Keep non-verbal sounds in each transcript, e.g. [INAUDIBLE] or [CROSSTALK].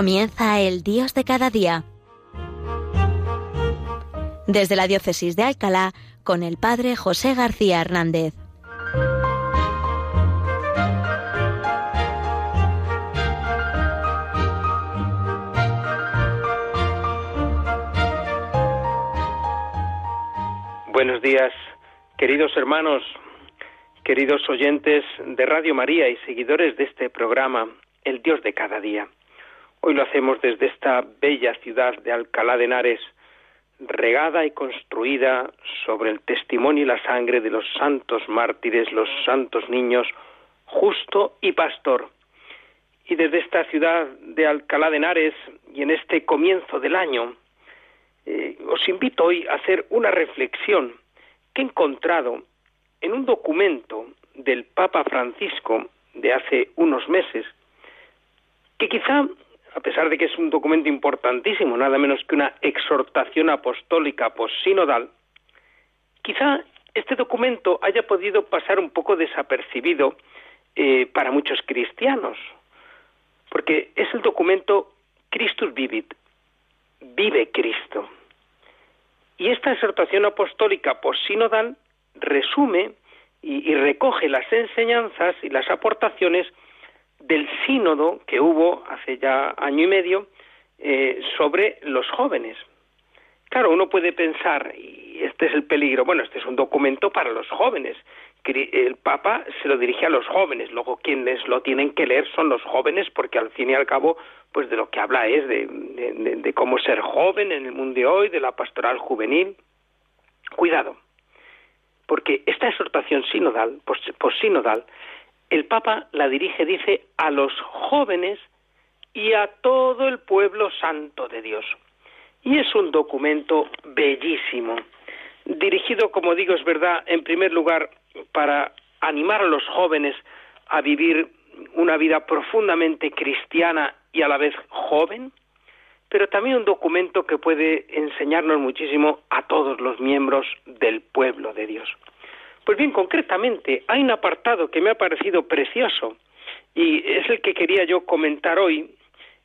Comienza el Dios de cada día. Desde la Diócesis de Alcalá, con el Padre José García Hernández. Buenos días, queridos hermanos, queridos oyentes de Radio María y seguidores de este programa, El Dios de cada día. Hoy lo hacemos desde esta bella ciudad de Alcalá de Henares, regada y construida sobre el testimonio y la sangre de los santos mártires, los santos niños, justo y pastor. Y desde esta ciudad de Alcalá de Henares y en este comienzo del año, eh, os invito hoy a hacer una reflexión que he encontrado en un documento del Papa Francisco de hace unos meses, que quizá a pesar de que es un documento importantísimo, nada menos que una exhortación apostólica posinodal, quizá este documento haya podido pasar un poco desapercibido eh, para muchos cristianos, porque es el documento Christus Vivit, vive Cristo. Y esta exhortación apostólica posinodal resume y recoge las enseñanzas y las aportaciones del sínodo que hubo hace ya año y medio eh, sobre los jóvenes. Claro, uno puede pensar, y este es el peligro, bueno, este es un documento para los jóvenes, el Papa se lo dirige a los jóvenes, luego quienes lo tienen que leer son los jóvenes, porque al fin y al cabo, pues de lo que habla es de, cómo ser joven en el mundo de hoy, de la pastoral juvenil. Cuidado, porque esta exhortación sinodal, post-sinodal, el Papa la dirige, dice, a los jóvenes y a todo el pueblo santo de Dios. Y es un documento bellísimo, dirigido, como digo, es verdad, en primer lugar, para animar a los jóvenes a vivir una vida profundamente cristiana y a la vez joven, pero también un documento que puede enseñarnos muchísimo a todos los miembros del pueblo de Dios. Pues bien, concretamente, hay un apartado que me ha parecido precioso y es el que quería yo comentar hoy.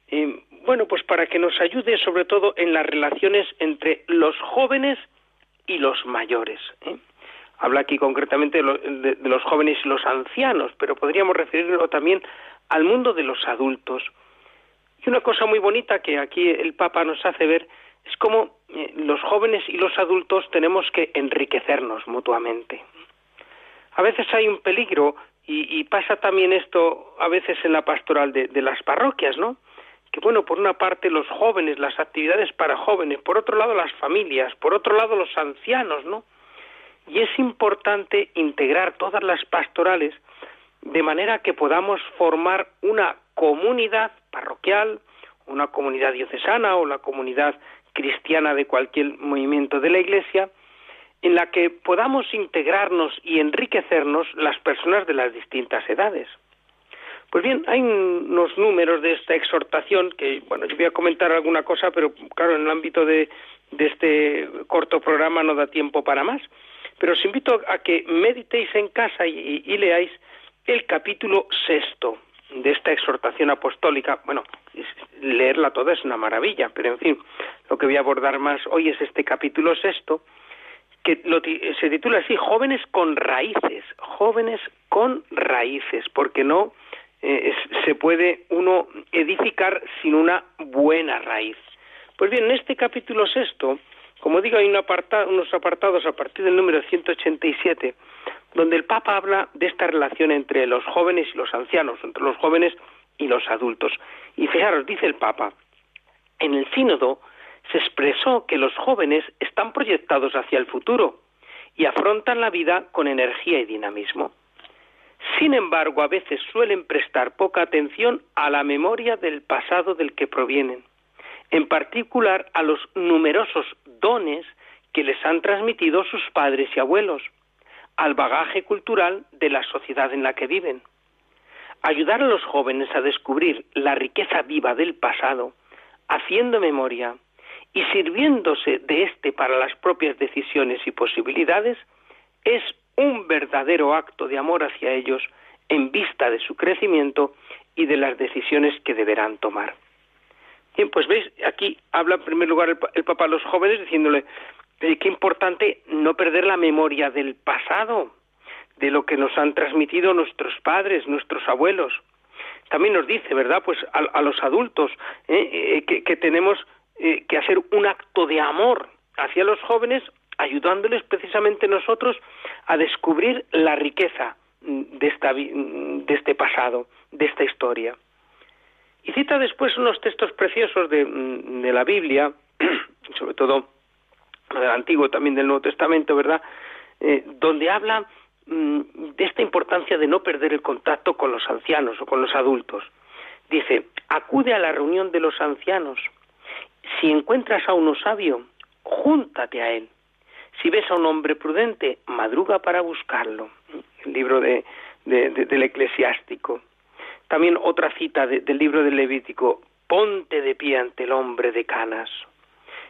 Eh, bueno, pues para que nos ayude sobre todo en las relaciones entre los jóvenes y los mayores. ¿eh? Habla aquí concretamente de, los jóvenes y los ancianos, pero podríamos referirlo también al mundo de los adultos. Y una cosa muy bonita que aquí el Papa nos hace ver es cómo eh, los jóvenes y los adultos tenemos que enriquecernos mutuamente. A veces hay un peligro y, pasa también esto a veces en la pastoral de, de las parroquias, ¿no? Que bueno, por una parte los jóvenes, las actividades para jóvenes, por otro lado las familias, por otro lado los ancianos, ¿no? Y es importante integrar todas las pastorales de manera que podamos formar una comunidad parroquial, una comunidad diocesana o la comunidad cristiana de cualquier movimiento de la Iglesia, en la que podamos integrarnos y enriquecernos las personas de las distintas edades. Pues bien, hay unos números de esta exhortación que, bueno, yo voy a comentar alguna cosa, pero claro, en el ámbito de, este corto programa no da tiempo para más. Pero os invito a que meditéis en casa y, leáis el capítulo sexto de esta exhortación apostólica. Bueno, leerla toda es una maravilla, pero en fin, lo que voy a abordar más hoy es este capítulo sexto, que se titula así, Jóvenes con raíces, jóvenes con raíces, porque no eh, se puede uno edificar sin una buena raíz. Pues bien, en este capítulo sexto, como digo, hay un unos apartados a partir del número 187, donde el Papa habla de esta relación entre los jóvenes y los ancianos, entre los jóvenes y los adultos. Y fijaros, dice el Papa, en el sínodo se expresó que los jóvenes están proyectados hacia el futuro y afrontan la vida con energía y dinamismo. Sin embargo, a veces suelen prestar poca atención a la memoria del pasado del que provienen, en particular a los numerosos dones que les han transmitido sus padres y abuelos, al bagaje cultural de la sociedad en la que viven. Ayudar a los jóvenes a descubrir la riqueza viva del pasado, haciendo memoria, y sirviéndose de éste para las propias decisiones y posibilidades, es un verdadero acto de amor hacia ellos en vista de su crecimiento y de las decisiones que deberán tomar. Bien, pues veis, aquí habla en primer lugar el, el Papa a los jóvenes diciéndole qué importante no perder la memoria del pasado, de lo que nos han transmitido nuestros padres, nuestros abuelos. También nos dice, ¿verdad? Pues a, los adultos ¿eh? Eh, que, tenemos eh, que hacer un acto de amor hacia los jóvenes, ayudándoles precisamente nosotros a descubrir la riqueza de, esta, de este pasado, de esta historia. Y cita después unos textos preciosos de, de la Biblia, [CLEARS THROAT] sobre todo del Antiguo, también del Nuevo Testamento, ¿verdad? donde habla Mm, de esta importancia de no perder el contacto con los ancianos o con los adultos. Dice, acude a la reunión de los ancianos. Si encuentras a uno sabio, júntate a él. Si ves a un hombre prudente, madruga para buscarlo. El libro de, del eclesiástico. También otra cita del libro del Levítico, ponte de pie ante el hombre de canas.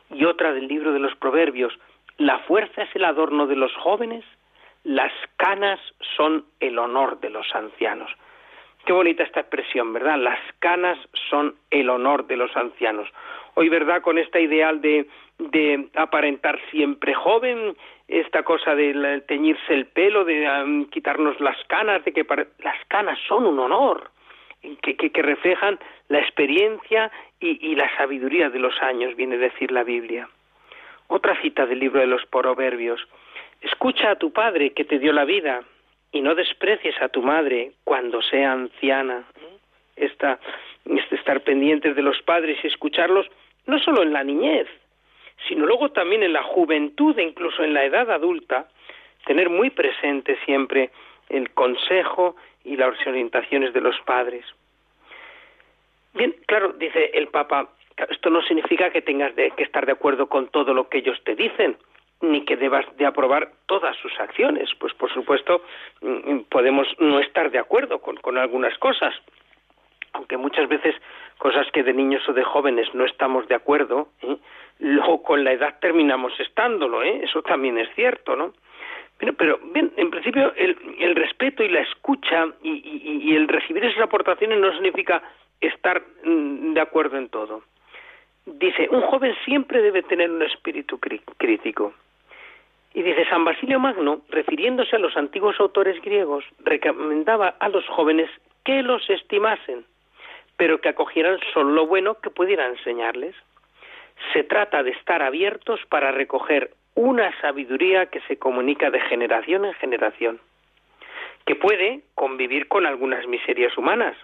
Y otra del libro de los Proverbios, la fuerza es el adorno de los jóvenes las canas son el honor de los ancianos. Qué bonita esta expresión, ¿verdad? Las canas son el honor de los ancianos. Hoy, ¿verdad? Con esta ideal de, de aparentar siempre joven, esta cosa de teñirse el pelo, de quitarnos las canas, de que las canas son un honor, que, que, reflejan la experiencia y, y la sabiduría de los años, viene a decir la Biblia. Otra cita del libro de los Proverbios. Escucha a tu padre que te dio la vida y no desprecies a tu madre cuando sea anciana. Esta, este estar pendientes de los padres y escucharlos no solo en la niñez, sino luego también en la juventud e incluso en la edad adulta, tener muy presente siempre el consejo y las orientaciones de los padres. Bien, claro, dice el Papa, esto no significa que tengas que estar de acuerdo con todo lo que ellos te dicen, ni que debas de aprobar todas sus acciones. Pues por supuesto mm, podemos no estar de acuerdo con, algunas cosas, aunque muchas veces cosas que de niños o de jóvenes no estamos de acuerdo, ¿eh? luego con la edad terminamos estándolo, ¿eh? eso también es cierto, ¿no? Pero, pero bien, en principio el, el respeto y la escucha y, y el recibir esas aportaciones no significa estar mm, de acuerdo en todo. Dice, un joven siempre debe tener un espíritu crítico. Y dice, San Basilio Magno, refiriéndose a los antiguos autores griegos, recomendaba a los jóvenes que los estimasen, pero que acogieran solo lo bueno que pudiera enseñarles. Se trata de estar abiertos para recoger una sabiduría que se comunica de generación en generación, que puede convivir con algunas miserias humanas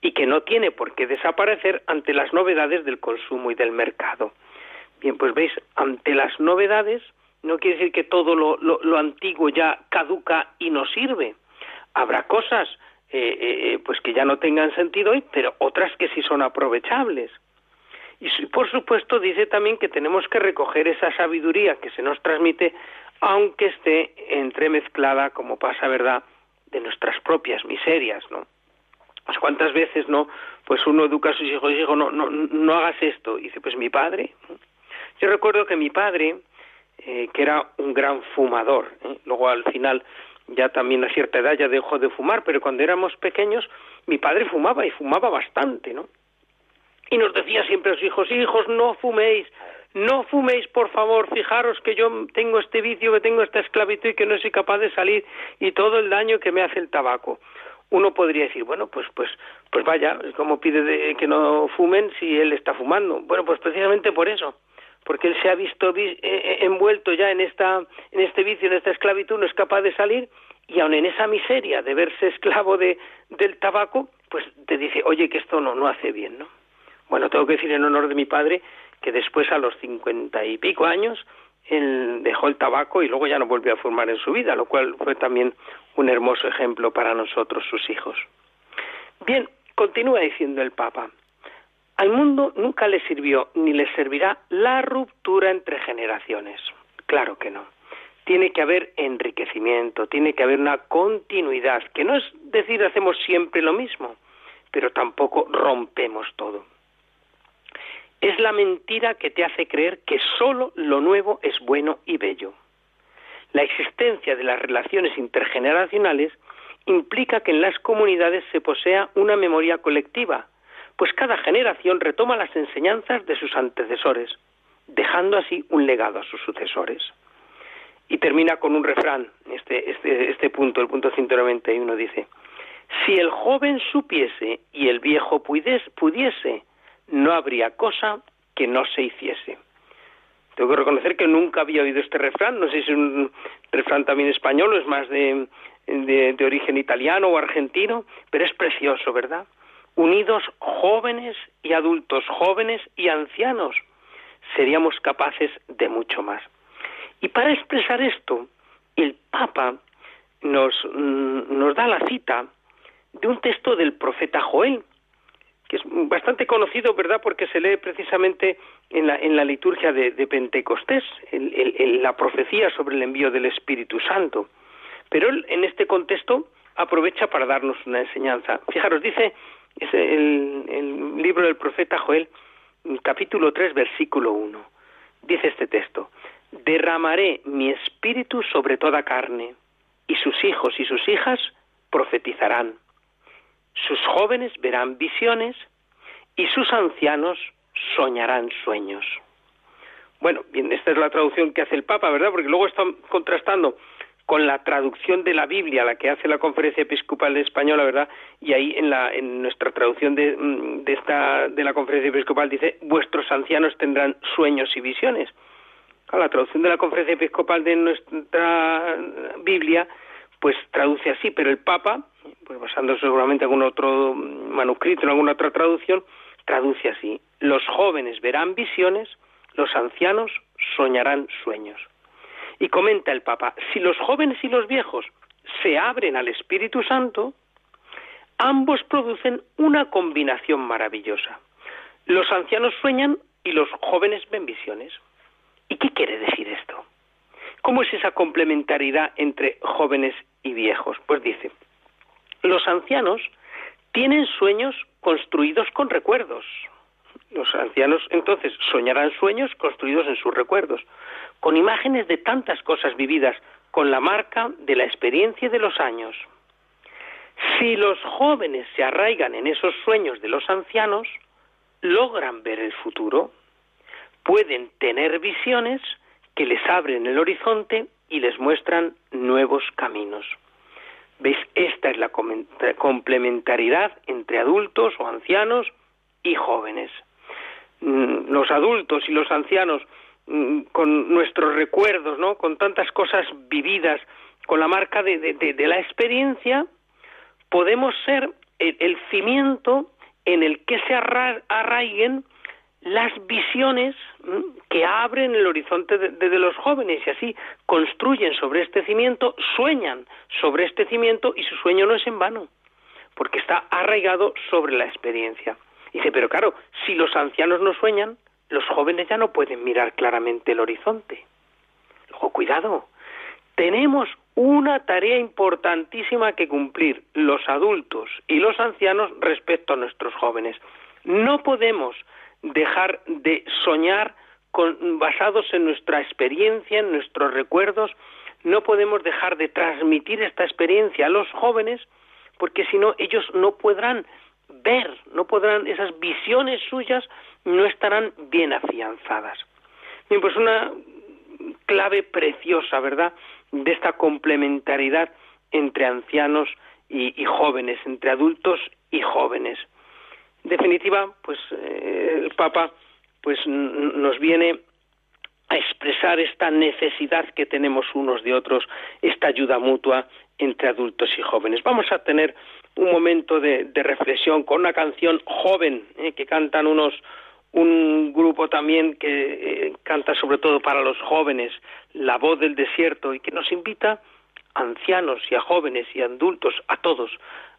y que no tiene por qué desaparecer ante las novedades del consumo y del mercado. Bien, pues veis, ante las novedades no quiere decir que todo lo, lo, antiguo ya caduca y no sirve. Habrá cosas eh, eh, pues que ya no tengan sentido hoy, pero otras que sí son aprovechables. Y por supuesto dice también que tenemos que recoger esa sabiduría que se nos transmite, aunque esté entremezclada, como pasa, ¿verdad?, de nuestras propias miserias, ¿no? Pues cuántas veces, ¿no? Pues uno educa a sus hijos y dice, no, no, no hagas esto. Y dice, pues mi padre. Yo recuerdo que mi padre, eh, que era un gran fumador. ¿eh? Luego al final, ya también a cierta edad ya dejó de fumar, pero cuando éramos pequeños, mi padre fumaba y fumaba bastante, ¿no? Y nos decía siempre a sus hijos, hijos, no fuméis, no fuméis, por favor, fijaros que yo tengo este vicio, que tengo esta esclavitud y que no soy capaz de salir y todo el daño que me hace el tabaco. Uno podría decir, bueno, pues, pues, pues vaya, ¿cómo pide de que no fumen si él está fumando? Bueno, pues precisamente por eso porque él se ha visto eh, eh, envuelto ya en esta en este vicio, en esta esclavitud, no es capaz de salir y aun en esa miseria de verse esclavo de del tabaco, pues te dice, oye, que esto no no hace bien, ¿no? Bueno, tengo que decir en honor de mi padre que después a los cincuenta y pico años él dejó el tabaco y luego ya no volvió a fumar en su vida, lo cual fue también un hermoso ejemplo para nosotros, sus hijos. Bien, continúa diciendo el Papa. Al mundo nunca le sirvió ni le servirá la ruptura entre generaciones. Claro que no. Tiene que haber enriquecimiento, tiene que haber una continuidad, que no es decir hacemos siempre lo mismo, pero tampoco rompemos todo. Es la mentira que te hace creer que solo lo nuevo es bueno y bello. La existencia de las relaciones intergeneracionales implica que en las comunidades se posea una memoria colectiva, pues cada generación retoma las enseñanzas de sus antecesores, dejando así un legado a sus sucesores. Y termina con un refrán, este, este, este punto, el punto 191 dice, si el joven supiese y el viejo pudiese, no habría cosa que no se hiciese. Tengo que reconocer que nunca había oído este refrán, no sé si es un refrán también español o es más de, de, origen italiano o argentino, pero es precioso, ¿verdad? Unidos jóvenes y adultos, jóvenes y ancianos, seríamos capaces de mucho más. Y para expresar esto, el Papa nos, mm, nos da la cita de un texto del profeta Joel, que es bastante conocido, ¿verdad?, porque se lee precisamente en la, en la liturgia de, Pentecostés, la profecía sobre el envío del Espíritu Santo. Pero él, en este contexto, aprovecha para darnos una enseñanza. Fijaros, dice es el, libro del profeta Joel, capítulo 3, versículo 1. Dice este texto, derramaré mi espíritu sobre toda carne, y sus hijos y sus hijas profetizarán sus jóvenes verán visiones y sus ancianos soñarán sueños. Bueno, bien, esta es la traducción que hace el Papa, ¿verdad? Porque luego está contrastando con la traducción de la Biblia, la que hace la Conferencia Episcopal Española, ¿verdad? Y ahí en, la, en nuestra traducción de, mm, de, esta, de la Conferencia Episcopal dice, vuestros ancianos tendrán sueños y visiones. la traducción de la Conferencia Episcopal de nuestra Biblia, pues traduce así, pero el Papa pues basándose seguramente en algún otro manuscrito, en alguna otra traducción, traduce así, los jóvenes verán visiones, los ancianos soñarán sueños. Y comenta el Papa, si los jóvenes y los viejos se abren al Espíritu Santo, ambos producen una combinación maravillosa. Los ancianos sueñan y los jóvenes ven visiones. ¿Y qué quiere decir esto? ¿Cómo es esa complementariedad entre jóvenes y viejos? Pues dice, los ancianos tienen sueños construidos con recuerdos. Los ancianos entonces soñarán sueños construidos en sus recuerdos, con imágenes de tantas cosas vividas, con la marca de la experiencia de los años. Si los jóvenes se arraigan en esos sueños de los ancianos, logran ver el futuro, pueden tener visiones que les abren el horizonte y les muestran nuevos caminos. ¿Veis? Esta es la complementariedad entre adultos o ancianos y jóvenes. Mm, los adultos y los ancianos, mm, con nuestros recuerdos, ¿no? Con tantas cosas vividas, con la marca de, la experiencia, podemos ser el, cimiento en el que se arraiguen las visiones que abren el horizonte de, los jóvenes y así construyen sobre este cimiento, sueñan sobre este cimiento y su sueño no es en vano, porque está arraigado sobre la experiencia. Dice, pero claro, si los ancianos no sueñan, los jóvenes ya no pueden mirar claramente el horizonte. Luego, cuidado, tenemos una tarea importantísima que cumplir los adultos y los ancianos respecto a nuestros jóvenes. No podemos dejar de soñar con, basados en nuestra experiencia, en nuestros recuerdos. No podemos dejar de transmitir esta experiencia a los jóvenes porque si no ellos no podrán ver, no podrán, esas visiones suyas no estarán bien afianzadas. Bien, pues una clave preciosa, ¿verdad?, de esta complementariedad entre ancianos y jóvenes, entre adultos y jóvenes. En definitiva, pues eh, el Papa pues nos viene a expresar esta necesidad que tenemos unos de otros, esta ayuda mutua entre adultos y jóvenes. Vamos a tener un momento de, reflexión con una canción joven eh, que cantan unos un grupo también que eh, canta sobre todo para los jóvenes, La voz del desierto y que nos invita a ancianos y a jóvenes y a adultos, a todos,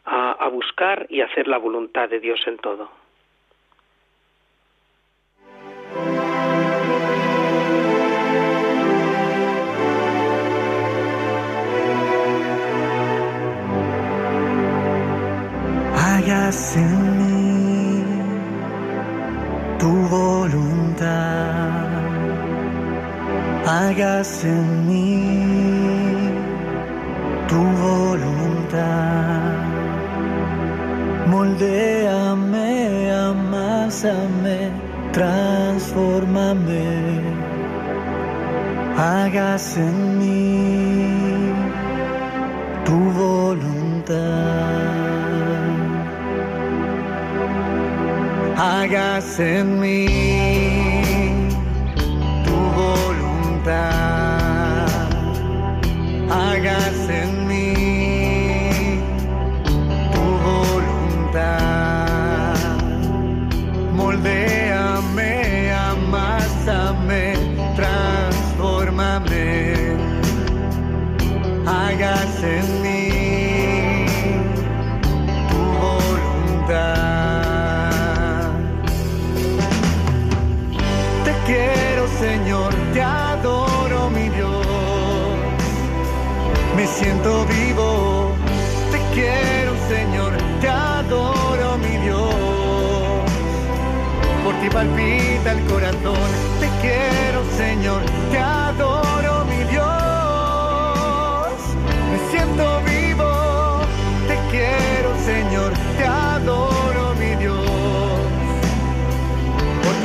a, buscar y hacer la voluntad de Dios en todo. Hágase en mí tu voluntad, hágase en mí Hagas en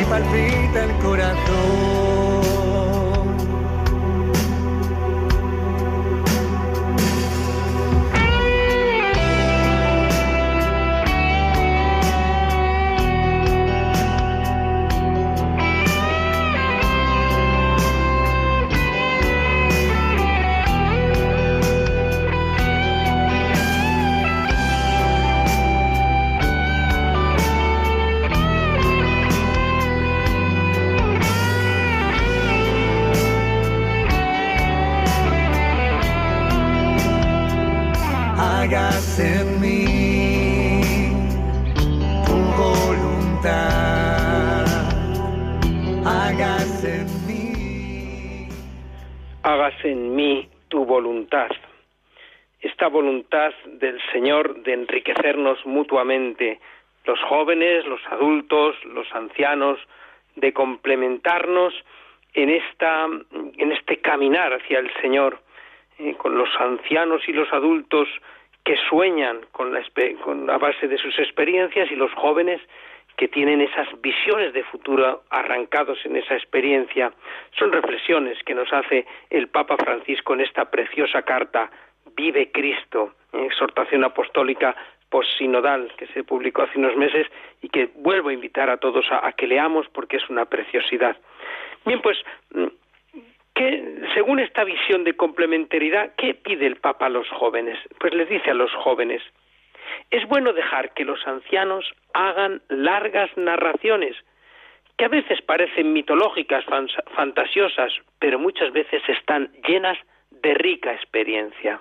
palpita el corazón. Hagas en mí tu voluntad. Hagas en mí. Hagas en mí tu voluntad. Esta voluntad del Señor de enriquecernos mutuamente, los jóvenes, los adultos, los ancianos, de complementarnos en esta en este caminar hacia el Señor, eh, con los ancianos y los adultos que sueñan con la, con la base de sus experiencias y los jóvenes que tienen esas visiones de futuro arrancados en esa experiencia. Son reflexiones que nos hace el Papa Francisco en esta preciosa carta Vive Cristo, exhortación apostólica postsinodal que se publicó hace unos meses y que vuelvo a invitar a todos a, a que leamos porque es una preciosidad. Bien, pues mm, que según esta visión de complementariedad, ¿qué pide el Papa a los jóvenes? Pues les dice a los jóvenes, es bueno dejar que los ancianos hagan largas narraciones, que a veces parecen mitológicas, fan- fantasiosas, pero muchas veces están llenas de rica experiencia.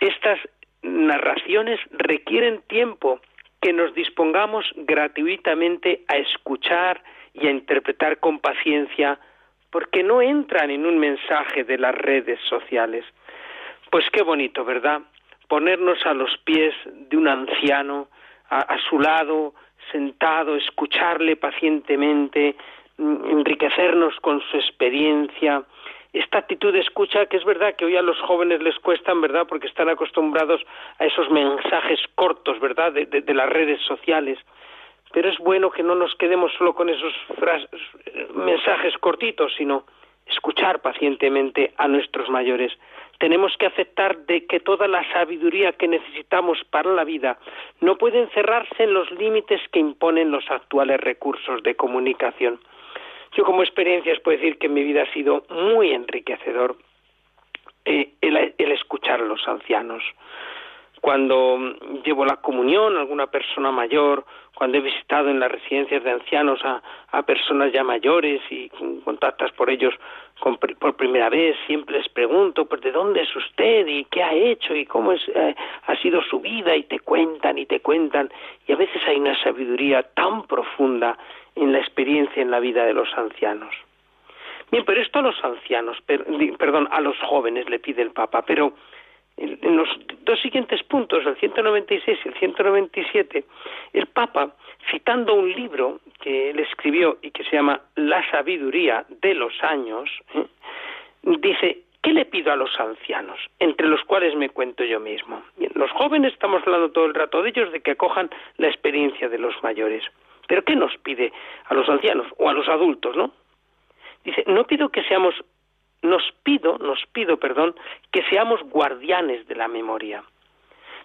Estas narraciones requieren tiempo que nos dispongamos gratuitamente a escuchar y a interpretar con paciencia porque no entran en un mensaje de las redes sociales. Pues qué bonito, ¿verdad? Ponernos a los pies de un anciano, a, a su lado, sentado, escucharle pacientemente, mm, enriquecernos con su experiencia. Esta actitud de escucha que es verdad que hoy a los jóvenes les cuestan, ¿verdad? Porque están acostumbrados a esos mensajes cortos, ¿verdad? De, de- de las redes sociales. Pero es bueno que no nos quedemos solo con esos mensajes cortitos, sino escuchar pacientemente a nuestros mayores. Tenemos que aceptar de que toda la sabiduría que necesitamos para la vida no puede encerrarse en los límites que imponen los actuales recursos de comunicación. Yo como experiencias puedo decir que mi vida ha sido muy enriquecedor eh, el escuchar a los ancianos cuando mm, llevo la comunión a alguna persona mayor, cuando he visitado en las residencias de ancianos a, a personas ya mayores y contactas por ellos con por primera vez, siempre les pregunto, pues de dónde es usted y qué ha hecho y cómo es, eh, ha sido su vida y te cuentan y te cuentan. Y a veces hay una sabiduría tan profunda en la experiencia en la vida de los ancianos. Bien, pero esto a los ancianos, per- perdón, a los jóvenes le pide el Papa, pero en los dos siguientes puntos, el 196 y el 197, el Papa, citando un libro que él escribió y que se llama La sabiduría de los años, ¿eh? dice, ¿qué le pido a los ancianos, entre los cuales me cuento yo mismo? los jóvenes estamos hablando todo el rato de ellos, de que acojan la experiencia de los mayores. Pero ¿qué nos pide a los ancianos o a los adultos, no? Dice, no pido que seamos, nos pido, nos pido, perdón, que seamos guardianes de la memoria.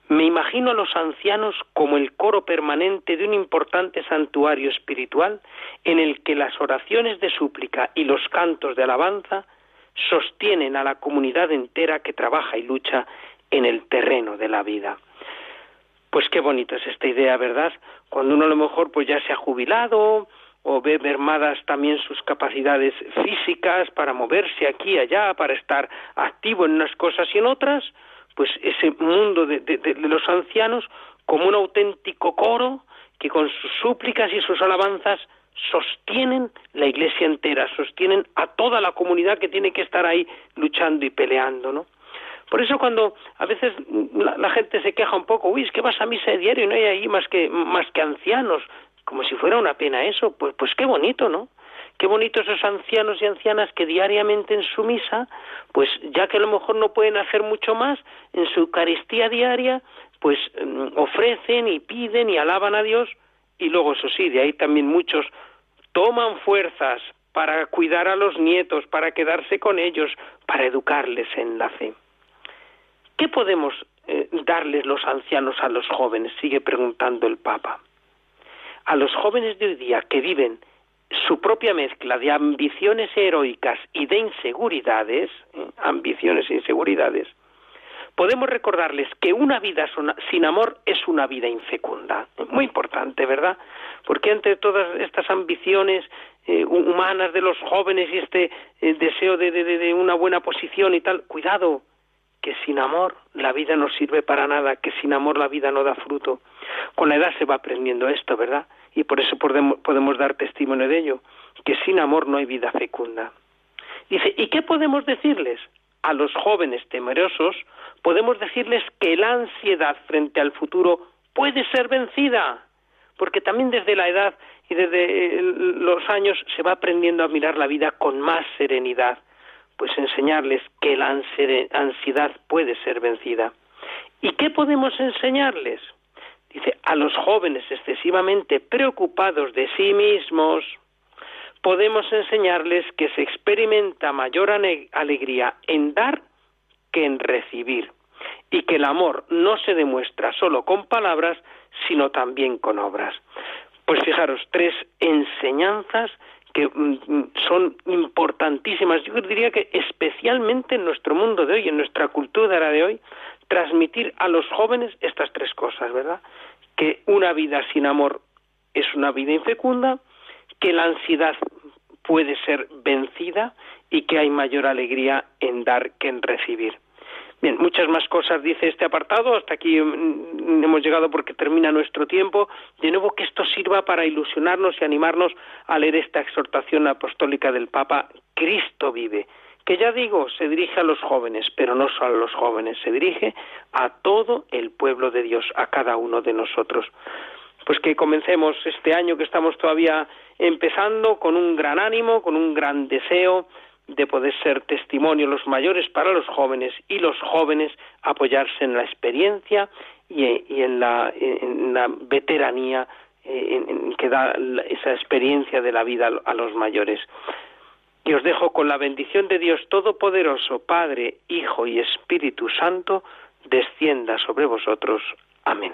Me imagino a los ancianos como el coro permanente de un importante santuario espiritual en el que las oraciones de súplica y los cantos de alabanza sostienen a la comunidad entera que trabaja y lucha en el terreno de la vida. Pues qué bonita es esta idea, ¿verdad? Cuando uno a lo mejor pues ya se ha jubilado o ve mermadas también sus capacidades físicas para moverse aquí y allá, para estar activo en unas cosas y en otras, pues ese mundo de, de, los ancianos como un auténtico coro que con sus súplicas y sus alabanzas sostienen la iglesia entera, sostienen a toda la comunidad que tiene que estar ahí luchando y peleando, ¿no? Por eso cuando a veces la, gente se queja un poco, uy, es que vas a misa de diario y no hay ahí más que, más que ancianos, como si fuera una pena eso, pues, pues qué bonito, ¿no? Qué bonito esos ancianos y ancianas que diariamente en su misa, pues ya que a lo mejor no pueden hacer mucho más, en su Eucaristía diaria, pues mm, ofrecen y piden y alaban a Dios, y luego eso sí, de ahí también muchos toman fuerzas para cuidar a los nietos, para quedarse con ellos, para educarles en la fe. ¿Qué podemos eh, darles los ancianos a los jóvenes? Sigue preguntando el Papa. A los jóvenes de hoy día que viven su propia mezcla de ambiciones heroicas y de inseguridades, ¿eh? ambiciones e inseguridades, podemos recordarles que una vida sin amor es una vida infecunda. Muy importante, ¿verdad? Porque entre todas estas ambiciones eh, humanas de los jóvenes y este deseo de, una buena posición y tal, cuidado, que sin amor la vida no sirve para nada, que sin amor la vida no da fruto. Con la edad se va aprendiendo esto, ¿verdad? Y por eso podemos, dar testimonio de ello, que sin amor no hay vida fecunda. Dice, ¿y qué podemos decirles? A los jóvenes temerosos podemos decirles que la ansiedad frente al futuro puede ser vencida, porque también desde la edad y desde los años se va aprendiendo a mirar la vida con más serenidad, pues enseñarles que la ansiedad puede ser vencida. ¿Y qué podemos enseñarles? Dice, a los jóvenes excesivamente preocupados de sí mismos, podemos enseñarles que se experimenta mayor alegría en dar que en recibir, y que el amor no se demuestra solo con palabras, sino también con obras. Pues fijaros, tres enseñanzas que mm, mm, son importantísimas. Yo diría que especialmente en nuestro mundo de hoy, en nuestra cultura de hoy, transmitir a los jóvenes estas tres cosas, ¿verdad? Que una vida sin amor es una vida infecunda, que la ansiedad puede ser vencida y que hay mayor alegría en dar que en recibir. Bien, muchas más cosas dice este apartado. Hasta aquí mm, hemos llegado porque termina nuestro tiempo. De nuevo, que esto sirva para ilusionarnos y animarnos a leer esta exhortación apostólica del Papa. Cristo vive. Que ya digo, se dirige a los jóvenes, pero no solo a los jóvenes, se dirige a todo el pueblo de Dios, a cada uno de nosotros. Pues que comencemos este año que estamos todavía empezando con un gran ánimo, con un gran deseo de poder ser testimonio los mayores para los jóvenes y los jóvenes apoyarse en la experiencia y, en, la, veteranía eh, que da esa experiencia de la vida a los mayores. Y os dejo con la bendición de Dios Todopoderoso, Padre, Hijo y Espíritu Santo, descienda sobre vosotros. Amén.